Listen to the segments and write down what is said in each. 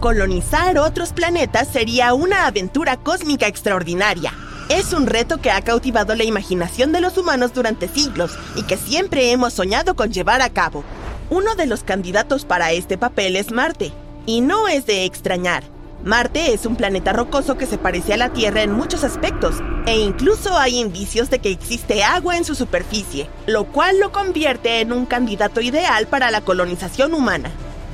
Colonizar otros planetas sería una aventura cósmica extraordinaria. Es un reto que ha cautivado la imaginación de los humanos durante siglos y que siempre hemos soñado con llevar a cabo. Uno de los candidatos para este papel es Marte, y no es de extrañar. Marte es un planeta rocoso que se parece a la Tierra en muchos aspectos, e incluso hay indicios de que existe agua en su superficie, lo cual lo convierte en un candidato ideal para la colonización humana.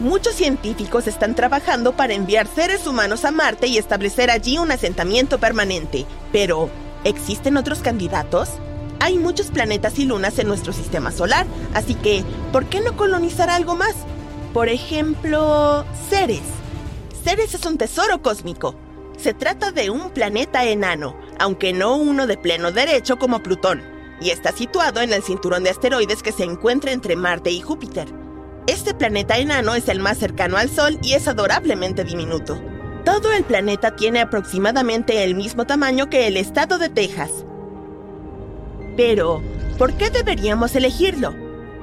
Muchos científicos están trabajando para enviar seres humanos a Marte y establecer allí un asentamiento permanente. Pero, ¿existen otros candidatos? Hay muchos planetas y lunas en nuestro sistema solar, así que, ¿por qué no colonizar algo más? Por ejemplo, Ceres. Ceres es un tesoro cósmico. Se trata de un planeta enano, aunque no uno de pleno derecho como Plutón, y está situado en el cinturón de asteroides que se encuentra entre Marte y Júpiter. Este planeta enano es el más cercano al Sol y es adorablemente diminuto. Todo el planeta tiene aproximadamente el mismo tamaño que el estado de Texas. Pero, ¿por qué deberíamos elegirlo?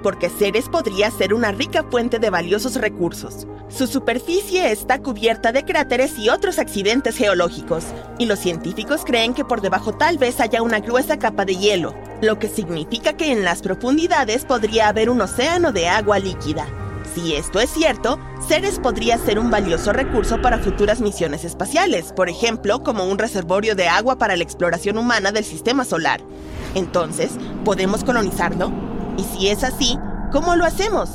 Porque Ceres podría ser una rica fuente de valiosos recursos. Su superficie está cubierta de cráteres y otros accidentes geológicos, y los científicos creen que por debajo tal vez haya una gruesa capa de hielo, lo que significa que en las profundidades podría haber un océano de agua líquida. Si esto es cierto, Ceres podría ser un valioso recurso para futuras misiones espaciales, por ejemplo, como un reservorio de agua para la exploración humana del sistema solar. Entonces, ¿podemos colonizarlo? Y si es así, ¿cómo lo hacemos?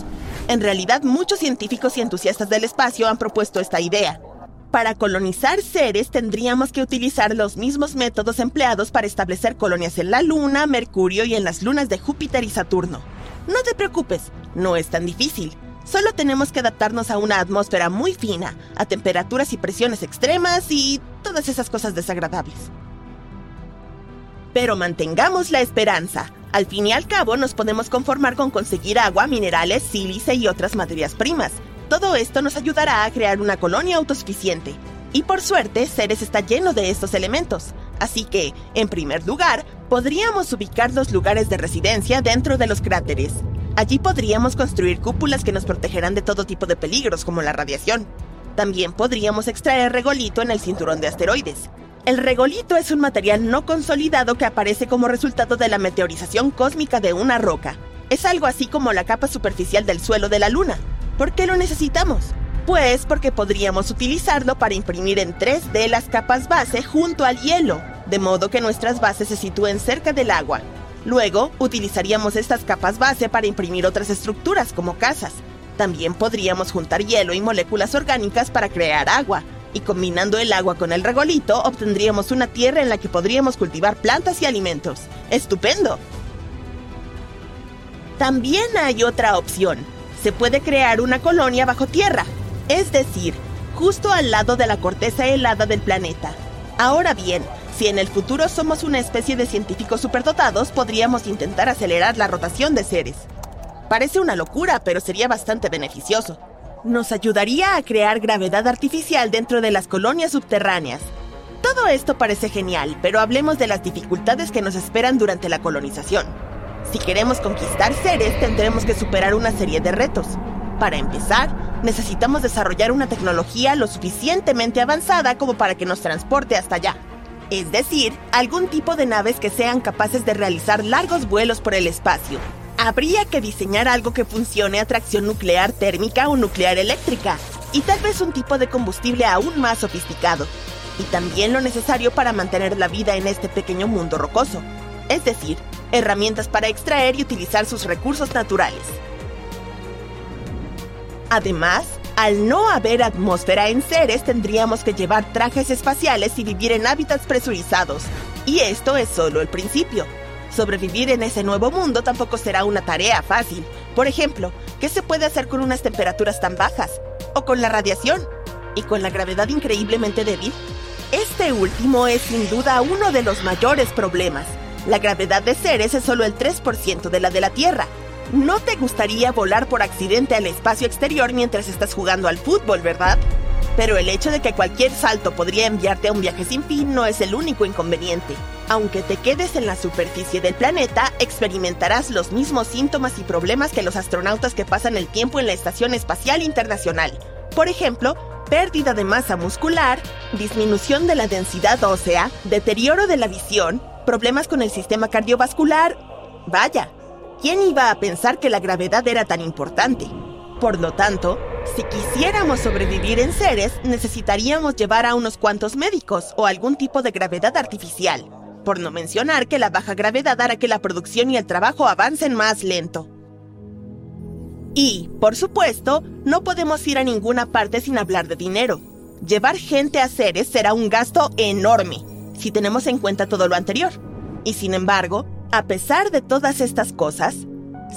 En realidad, muchos científicos y entusiastas del espacio han propuesto esta idea. Para colonizar Ceres tendríamos que utilizar los mismos métodos empleados para establecer colonias en la Luna, Mercurio y en las lunas de Júpiter y Saturno. No te preocupes, no es tan difícil. Solo tenemos que adaptarnos a una atmósfera muy fina, a temperaturas y presiones extremas y todas esas cosas desagradables. Pero mantengamos la esperanza. Al fin y al cabo nos podemos conformar con conseguir agua, minerales, sílice y otras materias primas. Todo esto nos ayudará a crear una colonia autosuficiente. Y por suerte, Ceres está lleno de estos elementos. Así que, en primer lugar, podríamos ubicar los lugares de residencia dentro de los cráteres. Allí podríamos construir cúpulas que nos protegerán de todo tipo de peligros como la radiación. También podríamos extraer regolito en el cinturón de asteroides. El regolito es un material no consolidado que aparece como resultado de la meteorización cósmica de una roca. Es algo así como la capa superficial del suelo de la Luna. ¿Por qué lo necesitamos? Pues porque podríamos utilizarlo para imprimir en 3D las capas base junto al hielo, de modo que nuestras bases se sitúen cerca del agua. Luego, utilizaríamos estas capas base para imprimir otras estructuras como casas. También podríamos juntar hielo y moléculas orgánicas para crear agua, y combinando el agua con el regolito obtendríamos una tierra en la que podríamos cultivar plantas y alimentos. ¡Estupendo! También hay otra opción. Se puede crear una colonia bajo tierra, es decir, justo al lado de la corteza helada del planeta. Ahora bien, si en el futuro somos una especie de científicos superdotados, podríamos intentar acelerar la rotación de seres. Parece una locura, pero sería bastante beneficioso nos ayudaría a crear gravedad artificial dentro de las colonias subterráneas. Todo esto parece genial, pero hablemos de las dificultades que nos esperan durante la colonización. Si queremos conquistar seres, tendremos que superar una serie de retos. Para empezar, necesitamos desarrollar una tecnología lo suficientemente avanzada como para que nos transporte hasta allá. Es decir, algún tipo de naves que sean capaces de realizar largos vuelos por el espacio, habría que diseñar algo que funcione a tracción nuclear térmica o nuclear eléctrica, y tal vez un tipo de combustible aún más sofisticado, y también lo necesario para mantener la vida en este pequeño mundo rocoso, es decir, herramientas para extraer y utilizar sus recursos naturales. Además, al no haber atmósfera en Ceres, tendríamos que llevar trajes espaciales y vivir en hábitats presurizados, y esto es solo el principio. Sobrevivir en ese nuevo mundo tampoco será una tarea fácil. Por ejemplo, ¿qué se puede hacer con unas temperaturas tan bajas? ¿O con la radiación? y con la gravedad increíblemente débil? Este último es sin duda uno de los mayores problemas. La gravedad de Ceres es solo el 3% de la de la Tierra. No te gustaría volar por accidente al espacio exterior mientras estás jugando al fútbol, ¿verdad? Pero el hecho de que cualquier salto podría enviarte a un viaje sin fin no es el único inconveniente. Aunque te quedes en la superficie del planeta, experimentarás los mismos síntomas y problemas que los astronautas que pasan el tiempo en la Estación Espacial Internacional. Por ejemplo, pérdida de masa muscular, disminución de la densidad ósea, deterioro de la visión, problemas con el sistema cardiovascular. Vaya, ¿quién iba a pensar que la gravedad era tan importante? Por lo tanto, si quisiéramos sobrevivir en Ceres, necesitaríamos llevar a unos cuantos médicos o algún tipo de gravedad artificial, por no mencionar que la baja gravedad hará que la producción y el trabajo avancen más lento. Y, por supuesto, no podemos ir a ninguna parte sin hablar de dinero. Llevar gente a Ceres será un gasto enorme, si tenemos en cuenta todo lo anterior. Y sin embargo, a pesar de todas estas cosas,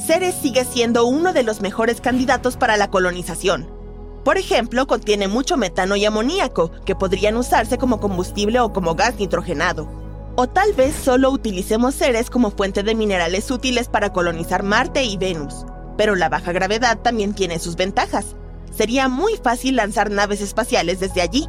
Ceres sigue siendo uno de los mejores candidatos para la colonización. Por ejemplo, contiene mucho metano y amoníaco, que podrían usarse como combustible o como gas nitrogenado. O tal vez solo utilicemos Ceres como fuente de minerales útiles para colonizar Marte y Venus. Pero la baja gravedad también tiene sus ventajas. Sería muy fácil lanzar naves espaciales desde allí.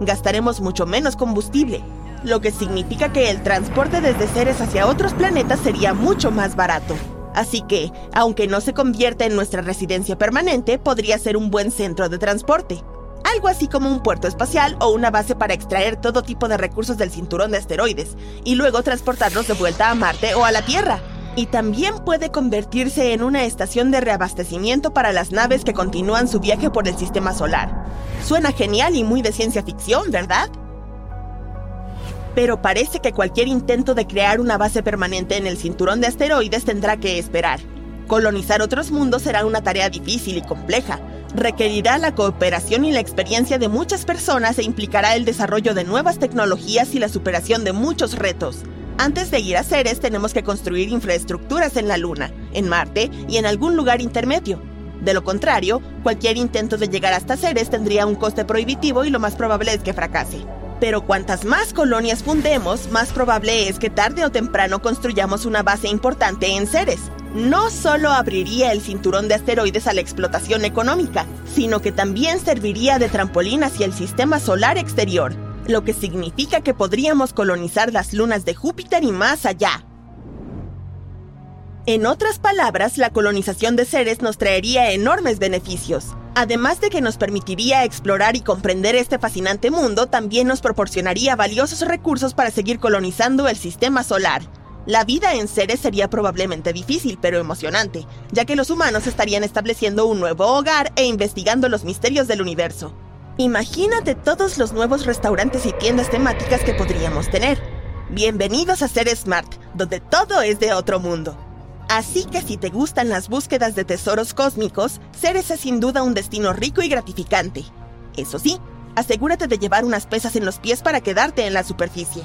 Gastaremos mucho menos combustible, lo que significa que el transporte desde Ceres hacia otros planetas sería mucho más barato. Así que, aunque no se convierta en nuestra residencia permanente, podría ser un buen centro de transporte. Algo así como un puerto espacial o una base para extraer todo tipo de recursos del cinturón de asteroides y luego transportarlos de vuelta a Marte o a la Tierra. Y también puede convertirse en una estación de reabastecimiento para las naves que continúan su viaje por el sistema solar. Suena genial y muy de ciencia ficción, ¿verdad? Pero parece que cualquier intento de crear una base permanente en el cinturón de asteroides tendrá que esperar. Colonizar otros mundos será una tarea difícil y compleja. Requerirá la cooperación y la experiencia de muchas personas e implicará el desarrollo de nuevas tecnologías y la superación de muchos retos. Antes de ir a Ceres tenemos que construir infraestructuras en la Luna, en Marte y en algún lugar intermedio. De lo contrario, cualquier intento de llegar hasta Ceres tendría un coste prohibitivo y lo más probable es que fracase. Pero cuantas más colonias fundemos, más probable es que tarde o temprano construyamos una base importante en Ceres. No solo abriría el cinturón de asteroides a la explotación económica, sino que también serviría de trampolín hacia el sistema solar exterior, lo que significa que podríamos colonizar las lunas de Júpiter y más allá. En otras palabras, la colonización de Ceres nos traería enormes beneficios. Además de que nos permitiría explorar y comprender este fascinante mundo, también nos proporcionaría valiosos recursos para seguir colonizando el sistema solar. La vida en Ceres sería probablemente difícil, pero emocionante, ya que los humanos estarían estableciendo un nuevo hogar e investigando los misterios del universo. Imagínate todos los nuevos restaurantes y tiendas temáticas que podríamos tener. Bienvenidos a Ceres Smart, donde todo es de otro mundo. Así que si te gustan las búsquedas de tesoros cósmicos, Ceres es sin duda un destino rico y gratificante. Eso sí, asegúrate de llevar unas pesas en los pies para quedarte en la superficie.